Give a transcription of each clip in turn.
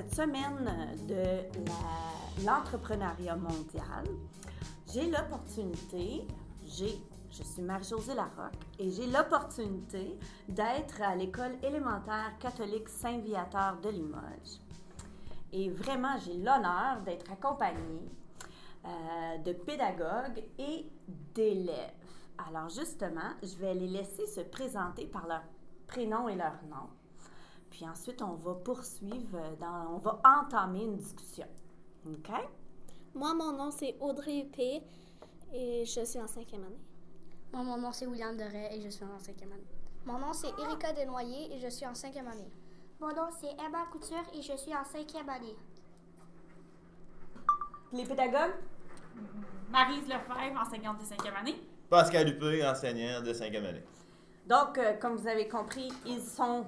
cette semaine de l'entrepreneuriat mondial, j'ai l'opportunité, je suis Marie-Josée Larocque, et j'ai l'opportunité d'être à l'école élémentaire catholique Saint-Viateur de Limoges. Et vraiment, j'ai l'honneur d'être accompagnée euh, de pédagogues et d'élèves. Alors justement, je vais les laisser se présenter par leur prénom et leur nom. Puis ensuite, on va poursuivre, dans, on va entamer une discussion. OK? Moi, mon nom, c'est Audrey P. Et je suis en cinquième année. Moi, mon nom c'est William Deray et je suis en cinquième année. Mon nom, c'est Erika Desnoyers et je suis en cinquième année. Mon nom, c'est Emma Couture et je suis en cinquième année. Les pédagogues? Marise Lefebvre, enseignante de cinquième année. Pascal Huppé, enseignant de 5e année. Donc, euh, comme vous avez compris, ils sont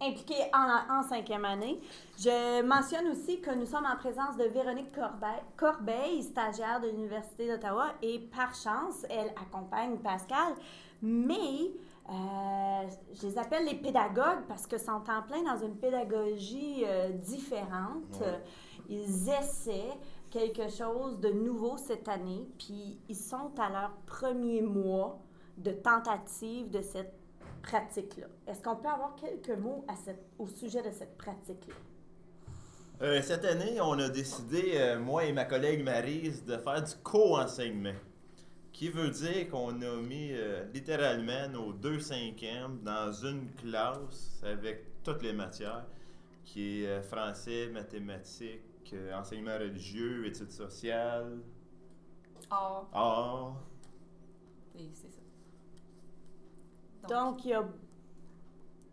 impliqués en, en cinquième année. Je mentionne aussi que nous sommes en présence de Véronique Corbeil, Corbeil stagiaire de l'Université d'Ottawa, et par chance, elle accompagne Pascal, mais euh, je les appelle les pédagogues parce que sont en plein dans une pédagogie euh, différente. Ouais. Ils essaient quelque chose de nouveau cette année, puis ils sont à leur premier mois de tentative de cette pratique-là? Est-ce qu'on peut avoir quelques mots à cette- au sujet de cette pratique-là? Euh, cette année, on a décidé, euh, moi et ma collègue Marise, de faire du co-enseignement. Qui veut dire qu'on a mis euh, littéralement nos deux cinquièmes dans une classe avec toutes les matières, qui est euh, français, mathématiques, euh, enseignement religieux, études sociales, Ah, art. et c'est ça. Donc, il y a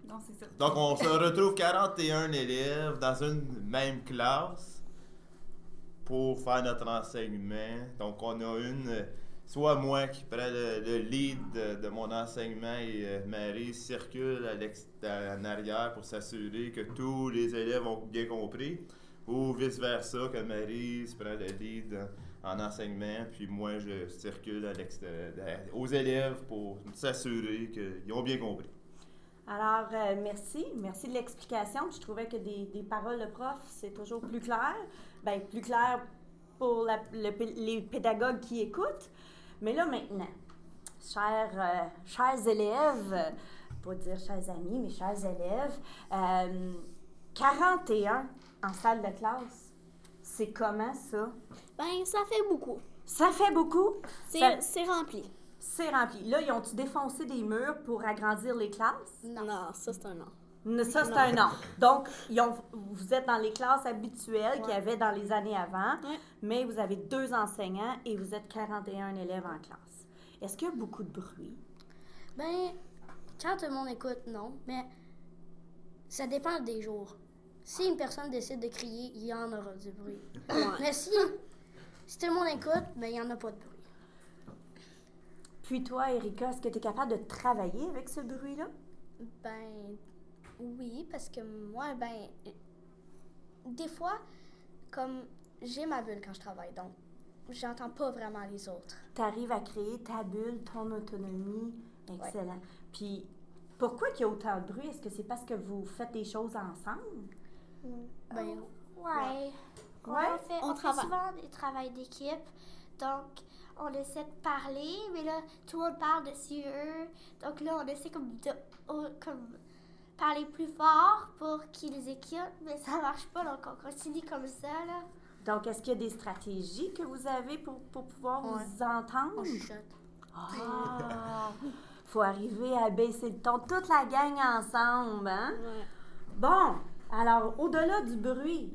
Non, c'est ça. Donc, on se retrouve 41 élèves dans une même classe pour faire notre enseignement. Donc, on a une, soit moi qui prends le, le lead de, de mon enseignement et euh, Marie circule à en arrière pour s'assurer que tous les élèves ont bien compris. Ou vice-versa, que Marie se prend le lead en enseignement, puis moi je circule aux élèves pour s'assurer qu'ils ont bien compris. Alors, euh, merci. Merci de l'explication. Je trouvais que des, paroles de prof, c'est toujours plus clair. Bien, plus clair pour les pédagogues qui écoutent. Mais là, maintenant, chers, euh, chers élèves, pas dire chers amis, mais chers élèves, euh, 41 en salle de classe, c'est comment ça? Ben, ça fait beaucoup. Ça fait beaucoup? C'est Ça- rempli. C'est rempli. Là, ils ont-tu défoncé des murs pour agrandir les classes? Non, ça, c'est un non. Ça, c'est un non. Donc, ils ont- vous êtes dans les classes habituelles qu'il y avait dans les années avant, Ouais. mais vous avez deux enseignants et vous êtes 41 élèves en classe. Est-ce qu'il y a beaucoup de bruit? Ben, quand tout le monde écoute, non, mais ça dépend des jours. Si une personne décide de crier, il y en aura du bruit. Mais si, si tout le monde écoute, ben il n'y en a pas de bruit. Puis toi, Erika, est-ce que tu es capable de travailler avec ce bruit-là? Ben, oui, parce que moi, ben, des fois, comme j'ai ma bulle quand je travaille, donc j'entends pas vraiment les autres. Tu arrives à créer ta bulle, ton autonomie. Excellent. Puis, pourquoi il y a autant de bruit? Est-ce que c'est parce que vous faites des choses ensemble? Ben. Ouais, Ouais, on fait, on on fait souvent des travaux d'équipe. Donc, on essaie de parler, mais là, tout le monde parle dessus eux. Donc là, on essaie comme de comme parler plus fort pour qu'ils écoutent, mais ça marche pas, donc on continue comme ça, là. Donc, est-ce qu'il y a des stratégies que vous avez pour, pour pouvoir Ouais. vous entendre? on chuchote. Ah! Faut arriver à baisser le ton, toute la gang ensemble, hein? Bon, alors, au-delà du bruit,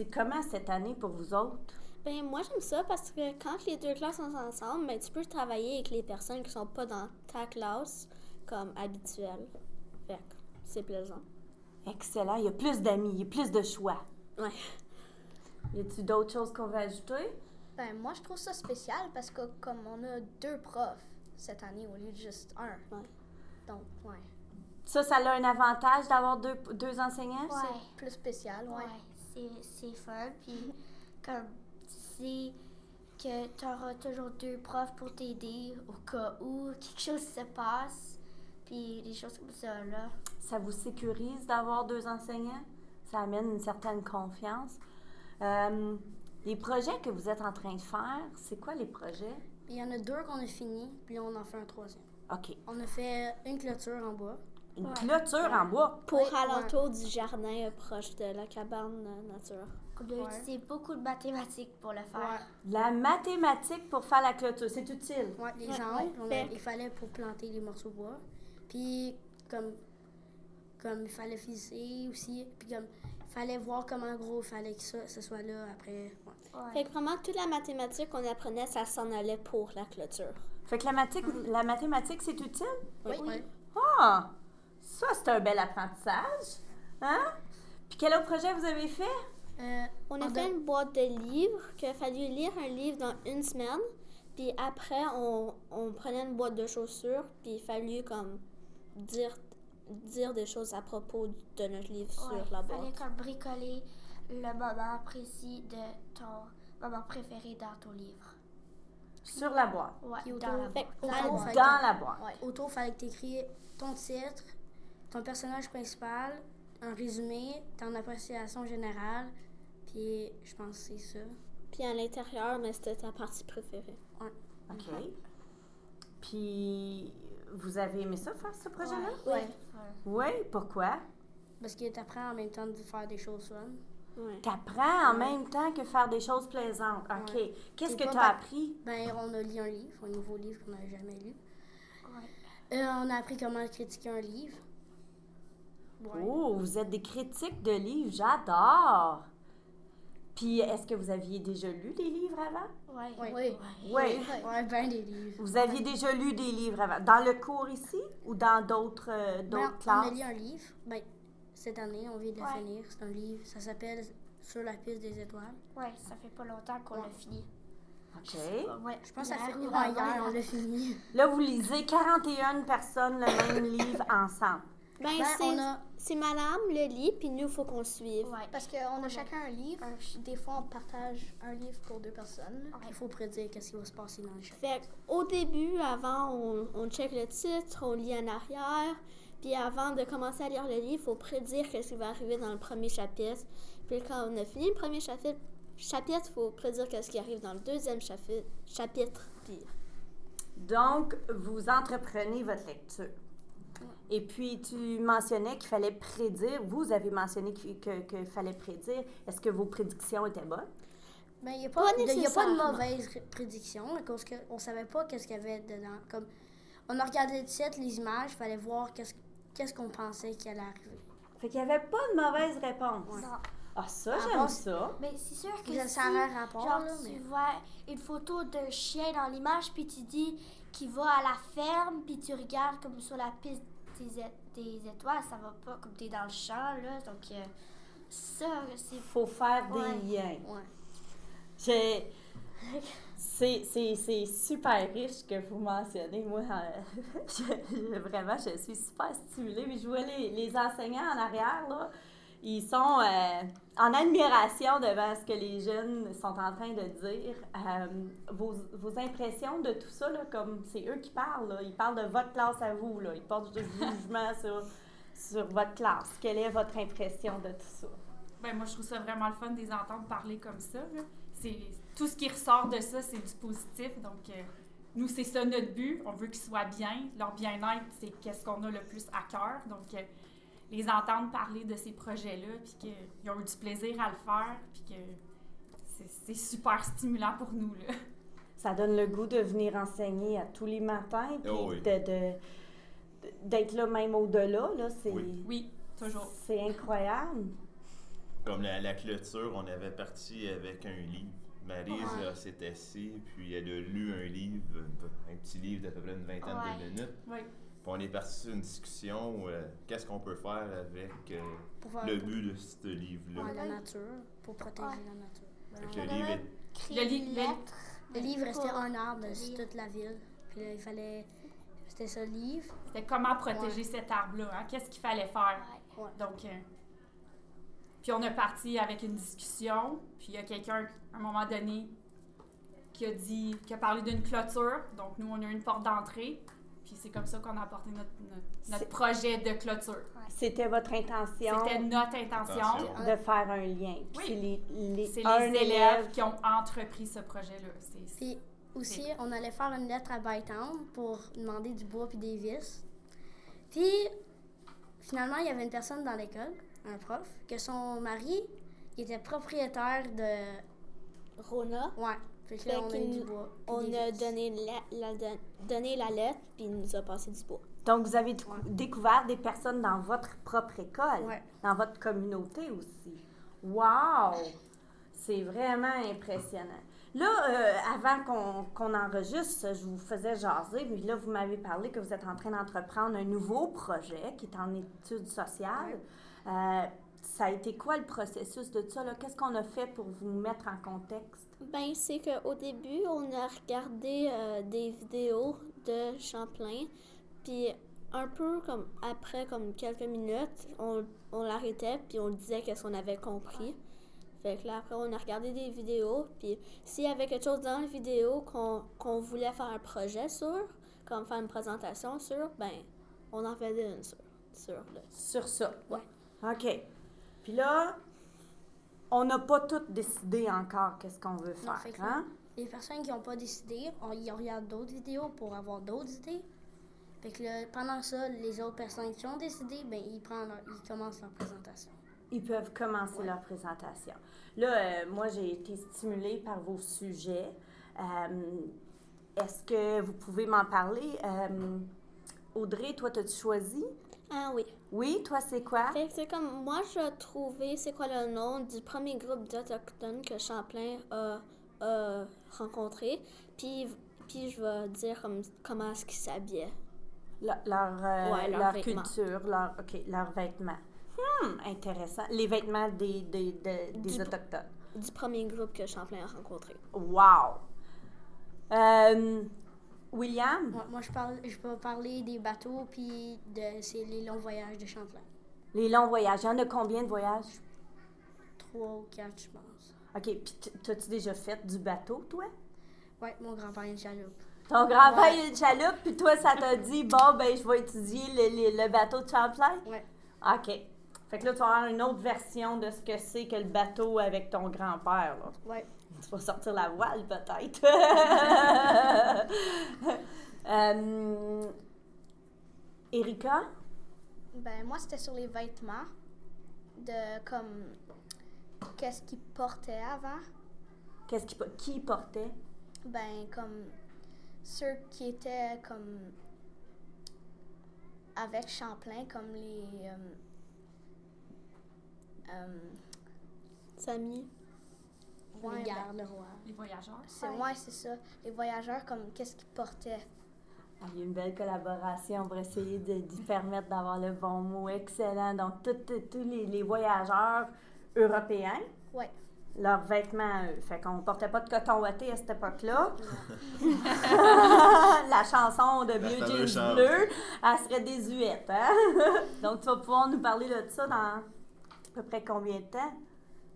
c'est comment cette année pour vous autres? Ben, moi, j'aime ça parce que quand les deux classes sont ensemble, ben, tu peux travailler avec les personnes qui sont pas dans ta classe comme habituel. Fait que c'est plaisant. Excellent, il y a plus d'amis, il y a plus de choix. Ouais. Y a-t-il d'autres choses qu'on veut ajouter? Ben, moi, je trouve ça spécial parce que comme on a deux profs cette année au lieu de juste un. Ouais. Donc, ouais. Ça, ça a un avantage d'avoir deux, deux enseignants? Ouais. C'est plus spécial, ouais. Ouais, c'est- fun. Puis, comme, tu sais que tu auras toujours deux profs pour t'aider au cas où quelque chose se passe. puis des choses comme ça, là. Ça vous sécurise d'avoir deux enseignants? Ça amène une certaine confiance. Euh, les projets que vous êtes en train de faire, c'est quoi les projets? Il y en a deux qu'on a fini, puis on en fait un troisième. OK. On a fait une clôture en bois. Une clôture en bois. Pour Ouais, alentour du jardin euh, proche de la cabane euh, nature. On doit utiliser beaucoup de mathématiques pour le faire. La mathématique pour faire la clôture, c'est utile. Ouais, les on a- fait- il fallait pour planter les morceaux de bois. Puis comme comme il fallait fisser aussi, puis comme il fallait voir comment gros il fallait que ça, ce soit là après. ouais. Fait que vraiment, toute la mathématique qu'on apprenait, ça s'en allait pour la clôture. Fait que la, mathi- la mathématique, c'est utile? Oui. ouais. Ah! Ça, c'est un bel apprentissage. Hein? Puis quel autre projet vous avez fait? Euh, On a fait une boîte de livres qu'il a fallu lire un livre dans une semaine. Puis après, on, on prenait une boîte de chaussures. Puis il fallu comme dire, dire des choses à propos de notre livre Ouais, sur la fallait boîte. comme bricoler le moment précis de ton moment préféré dans ton livre. Sur la boîte. Ouais, Puis dans la boîte. Dans la boîte. Dans la boîte. Ouais. Autour, il fallait que tu écris ton titre, ton personnage principal, un résumé, ton appréciation générale, puis je pense que c'est ça. Puis à l'intérieur, mais c'était ta partie préférée. OK. Puis vous avez aimé ça, faire ce projet-là? Ouais. Oui. Pourquoi? Parce que tu apprends en même temps de faire des choses fun. Ouais. T'apprends en même temps que faire des choses plaisantes. OK. Ouais. Qu'est-ce que pas tu as pa- appris? Ben, on a lu un livre, un nouveau livre qu'on n'avait jamais lu. Ouais. Euh, on a appris comment critiquer un livre. Ouais. Oh, vous êtes des critiques de livres. J'adore. Puis est-ce que vous aviez déjà lu des livres avant? Ouais. Oui. Oui. Ouais, ben des livres. Vous aviez déjà lu des livres avant? Dans le cours ici ou dans d'autres euh, Ben, d'autres on a classes? lu un livre. Ben, cette année, on vient de le Ouais. finir. C'est un livre. Ça s'appelle Sur la piste des étoiles. Ouais, ça fait pas longtemps qu'on l'a fini. OK. Ouais. Je pense que ça fait hier, hier. on l'a fini. Là, vous lisez 41 personnes le même livre ensemble. Ben, Ben, c'est, on a c'est madame le lit, puis nous, il faut qu'on suive. Ouais. Parce qu'on a chacun un livre. Des fois, on partage un livre pour deux personnes. Il faut prédire qu'est-ce qui va se passer dans le chapitre. Fait au début, avant, on, on check le titre, on lit en arrière. Puis avant de commencer à lire le livre, il faut prédire qu'est-ce qui va arriver dans le premier chapitre. Puis quand on a fini le premier chapitre, chapitre, il faut prédire qu'est-ce qui arrive dans le deuxième chapitre. chapitre puis Donc, vous entreprenez votre lecture. Et puis, tu mentionnais qu'il fallait prédire. Vous avez mentionné qu'il que, que fallait prédire. Est-ce que vos prédictions étaient bonnes? Ben, il n'y a, pas Pas de- il y a pas de nécessairement. mauvaise ré- prédiction cause qu'on ne savait pas qu'est-ce qu'il y avait dedans. Comme, on a regardé le titre, les images, il fallait voir qu'est-ce qu'est-ce qu'on pensait qui allait arriver. Fait qu'il n'y avait pas de mauvaise réponse. Non. Ah, ça, j'aime ça. Mais c'est sûr que Ça, si, ça a un rapport, genre, là, tu vois une photo d'un chien dans l'image, puis tu dis qu'il va à la ferme, puis tu regardes comme sur la piste des, des étoiles, ça va pas comme t'es dans le champ, là. Donc, euh, ça, c'est... Il faut faire des Ouais. liens. Ouais. C'est, c'est, c'est super riche que vous mentionnez. Moi, euh, je- je- vraiment, je suis super stimulée. Mais je vois les, les enseignants en arrière, là, ils sont euh, en admiration devant ce que les jeunes sont en train de dire. Euh, vos, impressions de tout ça, là, comme c'est eux qui parlent, ils parlent de votre classe à vous, ils portent du jugement sur, sur votre classe. Quelle est votre impression de tout ça? Ben, moi, je trouve ça vraiment le fun de les entendre parler comme ça. C'est, tout ce qui ressort de ça, c'est du positif. Donc, euh, nous, c'est ça notre but. On veut qu'ils soient bien. Leur bien-être, c'est qu'est-ce qu'on a le plus à cœur. Les entendre parler de ces projets-là, puis qu'ils ont eu du plaisir à le faire, puis que c'est, super stimulant pour nous. Là. Ça donne le goût de venir enseigner à tous les matins, puis Oh oui. d'être là même au-delà. Là, c'est, Oui. Oui, toujours. c'est incroyable. Comme la, la clôture, on avait parti avec un livre. Maryse là, s'est assise, puis elle a lu un livre, un, un petit livre d'à peu près une vingtaine Ouais. de minutes. Oui. Puis on est parti sur une discussion, euh, qu'est-ce qu'on peut faire avec euh, faire le but de ce livre-là. Ouais, la nature, pour protéger Ouais. la nature. Ben, le livre est Le li- le- lettre. Le livre restait Pour- un arbre sur toute la ville. Puis là, il fallait. C'était ça le livre. C'était comment protéger cet arbre-là. hein? Qu'est-ce qu'il fallait faire? Donc, euh, puis on est parti avec une discussion, puis il y a quelqu'un, à un moment donné, qui a dit, qui a parlé d'une clôture. Donc, nous, on a une porte d'entrée, Puis c'est comme ça qu'on a apporté notre, notre, C'est- notre projet de clôture. C'était votre intention C'était notre intention. De faire un lien. Oui. c'est les, les, C'est un les élèves élève qui ont entrepris ce projet-là. C'est- c'est- Puis aussi, on allait faire une lettre à Bytown pour demander du bois puis des vis. Puis finalement, il y avait une personne dans l'école, un prof, que son mari il était propriétaire de. Rona, Ouais. Fait que Fait là, on a eu qu'il- du bois. puis on des a vis. donné la, la- don- donné la lettre, puis il nous a passé du bois. Donc, vous avez découvert des personnes dans votre propre école, Ouais. dans votre communauté aussi. Wow! C'est vraiment impressionnant. Là, euh, avant qu'on qu'on enregistre, je vous faisais jaser, mais là, vous m'avez parlé que vous êtes en train d'entreprendre un nouveau projet qui est en études sociales. Euh, ça a été quoi le processus de ça? là? Qu'est-ce qu'on a fait pour vous mettre en contexte? Ben, c'est qu'au début, on a regardé euh, des vidéos de Champlain, puis un peu comme après, comme quelques minutes, on, on l'arrêtait, puis on disait qu'est-ce qu'on avait compris. Fait que là, après, on a regardé des vidéos, puis s'il y avait quelque chose dans la vidéo qu'on qu'on voulait faire un projet sur, comme faire une présentation sur, ben, on en faisait une sur, sur le... Sur ça? Ouais. OK. Puis là, on n'a pas tout décidé encore qu'est-ce qu'on veut Non, faire, fait que hein? Les personnes qui n'ont pas décidé, on, ils regardent d'autres vidéos pour avoir d'autres idées. Fait que là, pendant ça, les autres personnes qui ont décidé, ben, ils, prennent leur- ils commencent leur présentation. Ils peuvent commencer leur présentation. Là, euh, moi, j'ai été stimulée par vos sujets. Euh, Est-ce que vous pouvez m'en parler? Euh, Audrey, toi, t'as-tu choisi? Ah oui. Oui, toi, c'est quoi? Fait que c'est comme, moi, j'ai trouvé, c'est quoi le nom du premier groupe d'Autochtones que Champlain a, a rencontré. Puis, puis je vais dire comme, comment est-ce qu'ils s'habillaient. Le- leur, euh, Ouais, leur culture, leur, OK, leurs vêtements. Hmm, intéressant. Les vêtements des, des, des, des Du- Autochtones. Du premier groupe que Champlain a rencontré. Wow! Euh, William, Moi, moi, je, parle, je peux parler des bateaux, puis de c'est les longs voyages de Champlain. les longs voyages. Il y en a combien de voyages? Trois ou quatre, je pense. OK, puis t'as-tu déjà fait du bateau, toi? Ouais, mon grand-père a une chaloupe. Ton grand-père, Ouais. a une chaloupe, puis toi, ça t'a dit, bon, ben, je vais étudier le, le- le bateau de Champlain? Ouais. OK. Fait que là, tu vas avoir une autre version de ce que c'est que le bateau avec ton grand-père, là. Ouais. Tu vas sortir la voile, peut-être. Euh, Erika? Ben, moi, c'était sur les vêtements. De comme. Qu'est-ce qu'ils portaient avant. Qu'est-ce qui, qui portait? Ben, comme. Ceux qui étaient comme. Avec Champlain, comme les. euh, euh, Samy. ouais, les ben, gardes-rois. Les voyageurs. c'est ouais, c'est ça. Les voyageurs, comme qu'est-ce qu'ils portaient? Il y a une belle collaboration pour essayer de, d'y permettre d'avoir le bon mot. Excellent. Donc, tous les, les voyageurs européens, Ouais. leurs vêtements eux. Fait qu'on portait pas de coton ouaté à cette époque-là. La chanson de Vieux chanson. Bleu, elle serait désuète. Hein? Donc, tu vas pouvoir nous parler de ça dans à peu près combien de temps?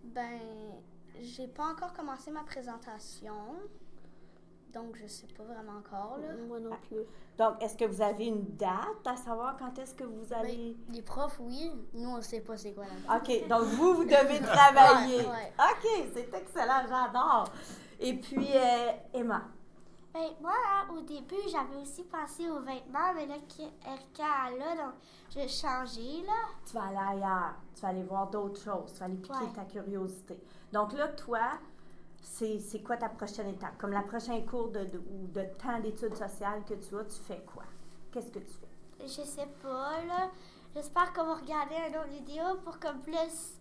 Ben, j'ai pas encore commencé ma présentation. Donc, je sais pas vraiment encore, là. Moi non plus. Donc, est-ce que vous avez une date à savoir quand est-ce que vous allez... Les profs, oui. Nous, on sait pas c'est quoi la OK, donc vous, vous devez travailler. Ouais, ouais. OK, c'est excellent, j'adore. Et puis, euh, Emma, Ben, moi, hein, au début, j'avais aussi pensé aux vêtements, mais là, est là, donc je vais changer, là. tu vas aller ailleurs, tu vas aller voir d'autres choses, tu vas aller piquer Ouais. ta curiosité. Donc là, toi, c'est c'est quoi ta prochaine étape? Comme la prochaine cours de, de- ou de temps d'études sociales que tu as, tu fais quoi? Qu'est-ce que tu fais? Je sais pas, là. J'espère qu'on va regarder une autre vidéo pour que plus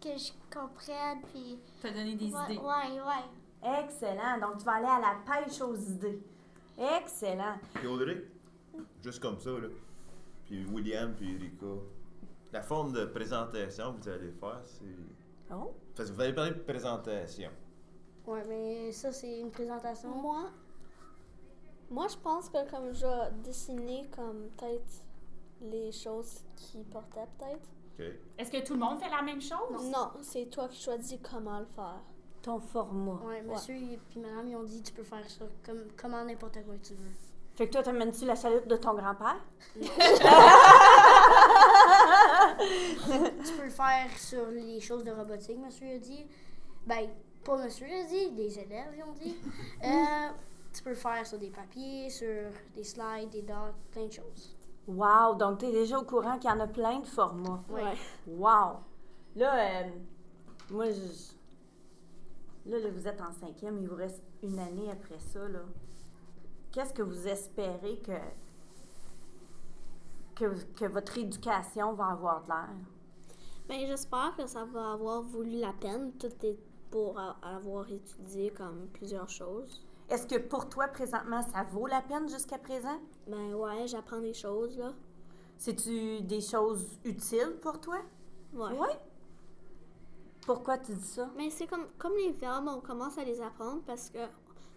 que je comprenne, puis... T'as donné des Ouais, idées. ouais, ouais. Excellent. Donc, tu vas aller à la pêche aux idées. Excellent. Puis Audrey, juste comme ça, là. Puis William, puis Erika. La forme de présentation que vous allez faire, c'est. Oh. Parce que vous allez parler de présentation. Ouais, mais ça, c'est une présentation. Moi, moi, je pense que comme je vais dessiner comme peut-être les choses qu'ils portaient peut-être. Est-ce que tout le monde fait la même chose? Non, c'est toi qui choisis comment le faire. Ton format. Ouais, monsieur et puis madame, ils ont dit tu peux faire ça comme, comment n'importe quoi que tu veux. Fait que toi, t'amènes-tu la chaloupe de ton grand-père? Tu peux le faire sur les choses de robotique, monsieur a dit. Ben, pas monsieur a dit, des élèves ils ont dit. Euh, tu peux le faire sur des papiers, sur des slides, des docs, plein de choses. Wow! Donc, t'es déjà au courant qu'il y en a plein de formats. Ouais. Wow! Là, euh, moi, je... Là, là, vous êtes en cinquième, il vous reste une année après ça, là. Qu'est-ce que vous espérez que, que, que votre éducation va avoir de l'air? Ben, j'espère que ça va avoir voulu la peine. Tout est pour avoir étudié comme plusieurs choses. Est-ce que pour toi, présentement, ça vaut la peine jusqu'à présent? Ben ouais, j'apprends des choses, là. C'est-tu des choses utiles pour toi? Ouais. Oui. Pourquoi tu dis ça? Mais c'est comme, comme les verbes, on commence à les apprendre parce que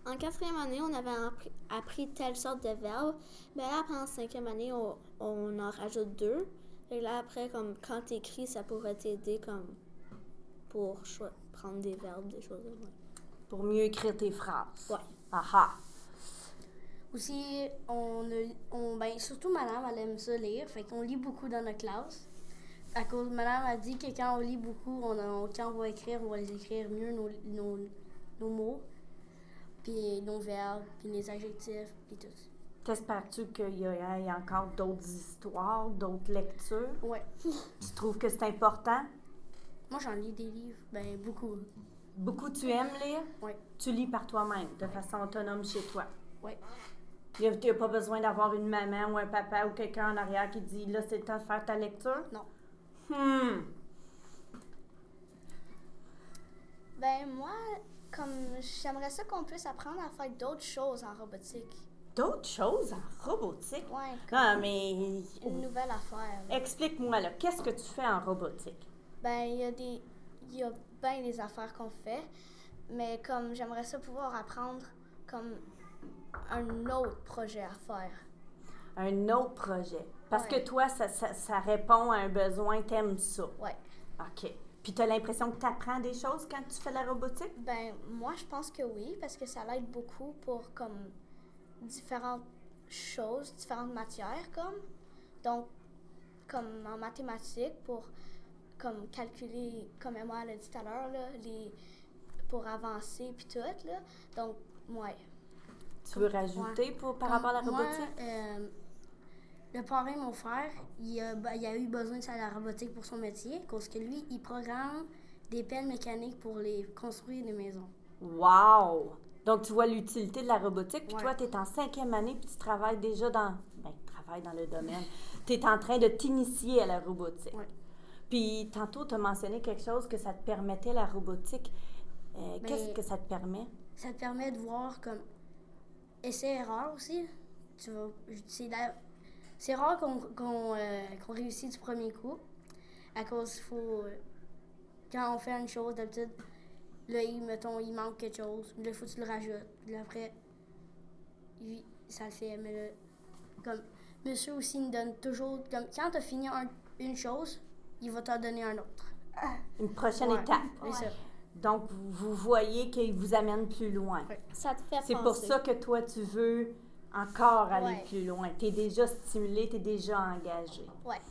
en quatrième année, on avait appris, appris telle sorte de verbes. Mais là, après en cinquième année, on, on en rajoute deux. Et là, après, comme quand tu écris, ça pourrait t'aider comme pour choi- des verbes, des choses de même. Pour mieux écrire tes phrases. Ouais. Aha. Aussi, on, a- on ben, surtout madame, elle aime ça lire, fait qu'on lit beaucoup dans notre classe. À cause, madame a dit que quand on lit beaucoup, on, a- quand on va écrire, on va les écrire mieux, nos, nos, nos mots, puis nos verbes, puis les adjectifs, puis tout. T'espères-tu qu'il y ait encore d'autres histoires, d'autres lectures? Ouais. Tu trouves que c'est important? Moi, j'en lis des livres, ben, beaucoup. Beaucoup tu aimes lire? Ouais. Tu lis par toi-même, de façon autonome chez toi? Ouais. Tu n'as pas besoin d'avoir une maman ou un papa ou quelqu'un en arrière qui dit là, c'est le temps de faire ta lecture? Non. Hmm. Ben moi, comme j'aimerais ça qu'on puisse apprendre à faire d'autres choses en robotique. D'autres choses en robotique? Ouais, Ah, mais une nouvelle affaire. explique-moi là, qu'est-ce que tu fais en robotique? Ben il y a des il y a bien des affaires qu'on fait, mais comme j'aimerais ça pouvoir apprendre comme un autre projet à faire. Un autre projet. Parce Ouais. que toi, ça, ça, ça répond à un besoin, t'aimes ça. Ouais. OK. Puis tu as l'impression que tu apprends des choses quand tu fais la robotique? Ben moi je pense que oui parce que ça l'aide beaucoup pour comme différentes choses, différentes matières comme donc comme en mathématiques pour comme calculer comme Emma l'a dit tout à l'heure les pour avancer puis tout là. Donc ouais. Tu veux rajouter pour, par rapport à la Moi, robotique? euh, le parrain, mon frère, il a, il a eu besoin de la robotique pour son métier, parce que lui, il programme des pelles mécaniques pour les construire des maisons. Wow! Donc, tu vois l'utilité de la robotique, puis Ouais. toi, tu es en cinquième année, puis tu travailles déjà dans... Ben, travailles dans le domaine. Tu es en train de t'initier à la robotique. Ouais. Puis, tantôt, tu as mentionné quelque chose que ça te permettait, la robotique. Euh, Qu'est-ce que ça te permet? Ça te permet de voir comme essai-erreur aussi. Tu vas, c'est, rare qu'on, qu'on, euh, réussit du premier coup, à cause faut... euh, Quand on fait une chose, d'habitude, là, il, mettons, il manque quelque chose, là, il faut que tu le rajoutes. Puis après, ça le fait, mais là, comme, monsieur aussi nous donne toujours, comme, quand tu as fini un- une chose, il va t'en donner un autre. Une prochaine Ouais. étape. Donc, vous voyez qu'il vous amène plus loin. Ouais. Ça te fait C'est pour ça que toi, tu veux encore aller Ouais. plus loin. Tu es déjà stimulé, tu es déjà engagé. Ouais.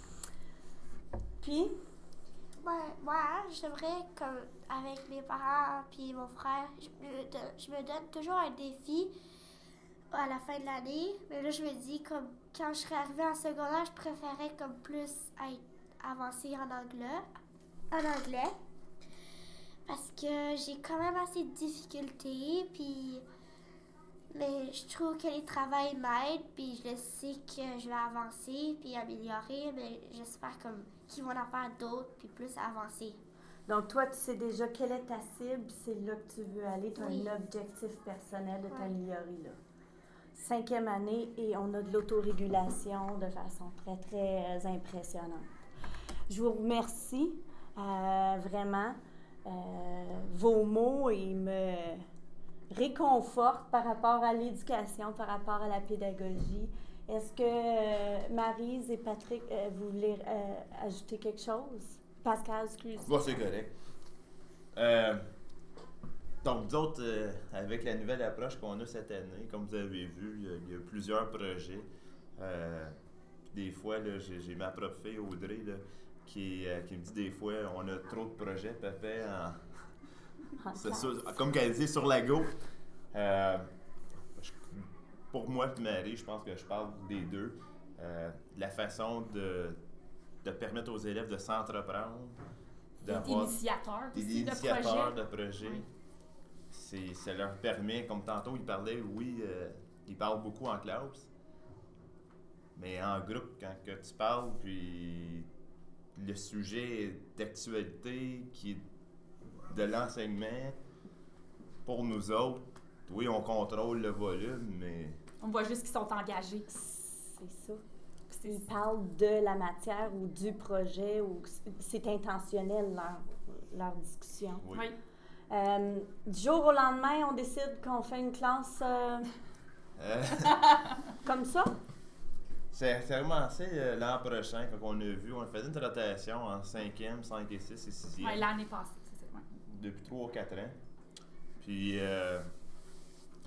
Puis, Ouais, moi, j'aimerais, comme avec mes parents puis mon frère, je me, don- je me donne toujours un défi à la fin de l'année. Mais là, je me dis, comme quand je serais arrivée en secondaire, je préférais comme plus être avancée en anglais. En anglais. Parce que j'ai quand même assez de difficultés, puis... Mais je trouve que les travails m'aident, puis je sais que je vais avancer, puis améliorer, mais j'espère comme qu'ils vont en faire d'autres, puis plus avancer. donc toi, tu sais déjà quelle est ta cible, c'est là que tu veux aller. Tu as Oui. un objectif personnel de t'améliorer là. Cinquième année et on a de l'autorégulation de façon très, très euh, impressionnante. Je vous remercie euh, vraiment. Euh, vos mots, ils me réconfortent par rapport à l'éducation, par rapport à la pédagogie. Est-ce que euh, Maryse et Patrick, euh, vous voulez ajouter quelque chose? Pascal, excuse. Bon, c'est correct. Donc, d'autres, euh, avec la nouvelle approche qu'on a cette année, comme vous avez vu, il y a, il plusieurs projets. Des fois, j'ai, ma Audrey, là, qui, euh, qui me dit des fois, on a trop de projets, papa, en, comme qu'elle dit, sur la go. Euh, je- pour moi et Marie, je pense que je parle des deux. Euh, la façon de, de permettre aux élèves de s'entreprendre, Des d'avoir initiateurs des aussi de initiateurs projets. de projets. Oui. C'est, ça leur permet, comme tantôt il parlait, oui, ils parlent beaucoup en classe, mais en groupe, quand que tu parles, puis le sujet d'actualité qui est de l'enseignement, pour nous autres, oui, on contrôle le volume, mais On voit juste qu'ils sont engagés. C'est ça. Ils parlent de la matière ou du projet ou c'est intentionnel leur, leur discussion. oui. Oui. Euh, du jour au lendemain, on décide qu'on fait une classe euh, Euh, comme ça? C'est, c'est commencé euh, l'an prochain, quand on a vu, on faisait une rotation en 5e, 5 et 6 et 6e. Ouais, L'année passée, c'est ça. ouais. depuis 3 ou 4 ans. Puis euh,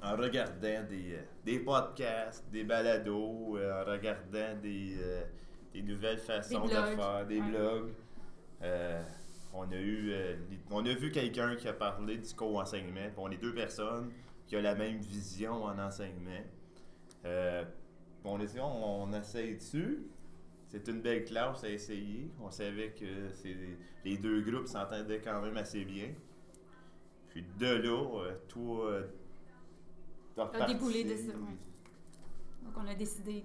en regardant des, euh, des podcasts, des balados, euh, en regardant des, des nouvelles façons de blogs, faire, des ouais. blogs, on a eu on a vu quelqu'un qui a parlé du co-enseignement. On est deux personnes qui ont la même vision en enseignement. On dit, on, on essaye dessus. C'est une belle classe à essayer. On savait que c'est, les deux groupes s'entendaient quand même assez bien. Puis de là, euh, tout euh, a A déboulé de ça. Donc, on a décidé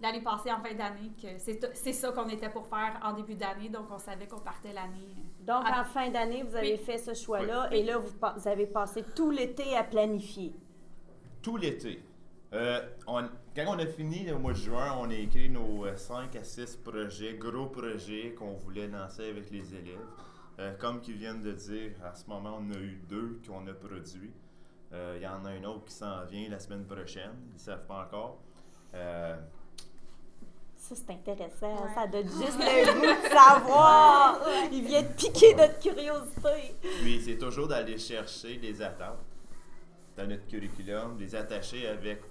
l'année passée, en fin d'année, que c'est c'est ça qu'on était pour faire en début d'année. Donc, on savait qu'on partait l'année. euh, Donc, en fin d'année, vous avez Oui. fait ce choix-là et là, vous, pa- vous avez passé tout l'été à planifier. Tout l'été. Euh, on- quand on a fini au mois de juin, on a écrit nos 5 à 6 projets, gros projets qu'on voulait lancer avec les élèves. Euh, comme qu'ils viennent de dire, à ce moment, on a eu deux qu'on a produits. Euh, Il y en a un autre qui s'en vient la semaine prochaine. Ils ne savent pas encore. Euh, Ça, c'est intéressant. Ouais. Ça donne juste le goût de savoir. Il vient de piquer notre curiosité. Puis c'est toujours d'aller chercher les attentes dans notre curriculum, les attacher avec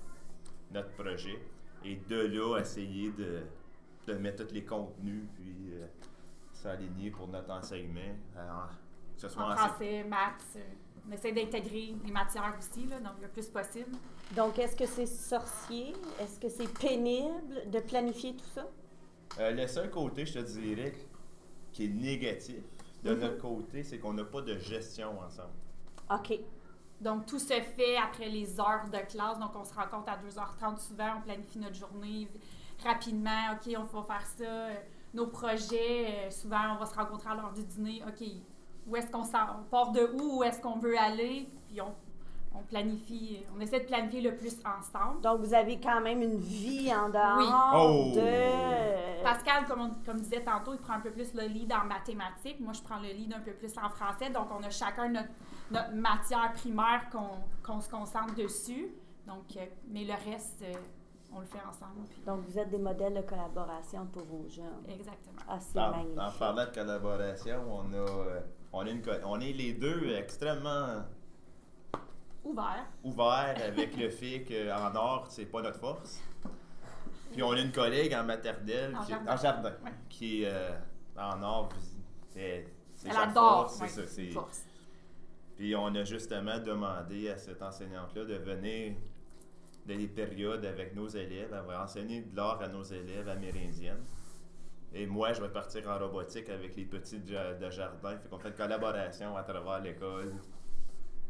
notre projet et de là essayer de, de mettre tous les contenus puis euh, s'aligner pour notre enseignement. Alors, que ce soit En en français, maths. euh, on essaie d'intégrer les matières aussi, là, donc le plus possible. Donc, est-ce que c'est sorcier? Est-ce que c'est pénible de planifier tout ça? Euh, le seul côté, je te dirais, qui est négatif de Mhm. notre côté, c'est qu'on n'a pas de gestion ensemble. OK. Donc, tout se fait après les heures de classe. Donc, on se rencontre à 2h30 souvent. On planifie notre journée rapidement. OK, on va faire ça. Euh, Nos projets, euh, souvent, on va se rencontrer à l'heure du dîner. OK, où est-ce qu'on on part de où? Où est-ce qu'on veut aller? Puis, on, on planifie. On essaie de planifier le plus ensemble. Donc, vous avez quand même une vie en dehors Oui. Oh! de... Pascal, comme on comme disait tantôt, il prend un peu plus le lead en mathématiques. Moi, je prends le lead un peu plus en français. Donc, on a chacun notre, notre matière primaire qu'on se concentre dessus. Donc, euh, mais le reste, euh, on le fait ensemble. puis- Donc, vous êtes des modèles de collaboration pour vos jeunes. exactement. Ah, c'est magnifique. en parlant de collaboration, on a, euh, on, a une co- on est les deux extrêmement Ouvert. ouvert avec le fait qu'en or, c'est pas notre force. Puis on a une collègue en maternelle, En qui, jardin. en jardin, Ouais. qui est euh, en or, c'est sa adore. force, c'est ça. c'est-. Puis on a justement demandé à cette enseignante-là de venir dans des périodes avec nos élèves, elle va enseigner de l'art à nos élèves amérindiennes. Et moi, je vais partir en robotique avec les petits de, ja- de jardin. Fait qu'on fait une collaboration à travers l'école.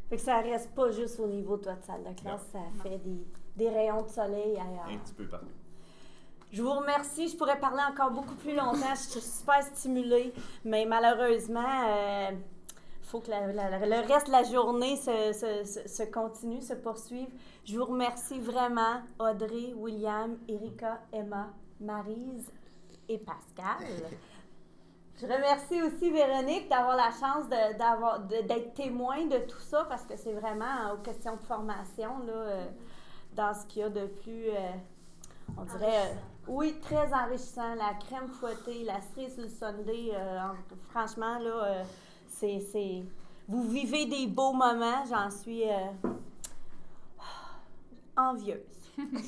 Fait que ça reste pas juste au niveau de votre salle de classe, ça fait des, des rayons de soleil ailleurs. Un petit peu partout. Je vous remercie. Je pourrais parler encore beaucoup plus longtemps. Je suis super stimulée, mais malheureusement, il faut que la- la- le reste de la journée se, se- se- se continue, se poursuive. Je vous remercie vraiment, Audrey, William, Erika, Emma, Marise et Pascal. Je remercie aussi Véronique d'avoir la chance d'être témoin de tout ça parce que c'est vraiment aux questions de formation là, euh, dans ce qu'il y a de plus, euh, on dirait, euh, oui, très enrichissant. La crème fouettée, la cerise sur le sundae, en- franchement, là, c'est, vous vivez des beaux moments. J'en suis euh, envieuse.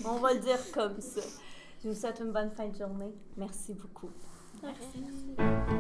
On va le dire comme ça. Je vous souhaite une bonne fin de journée. Merci beaucoup. Merci.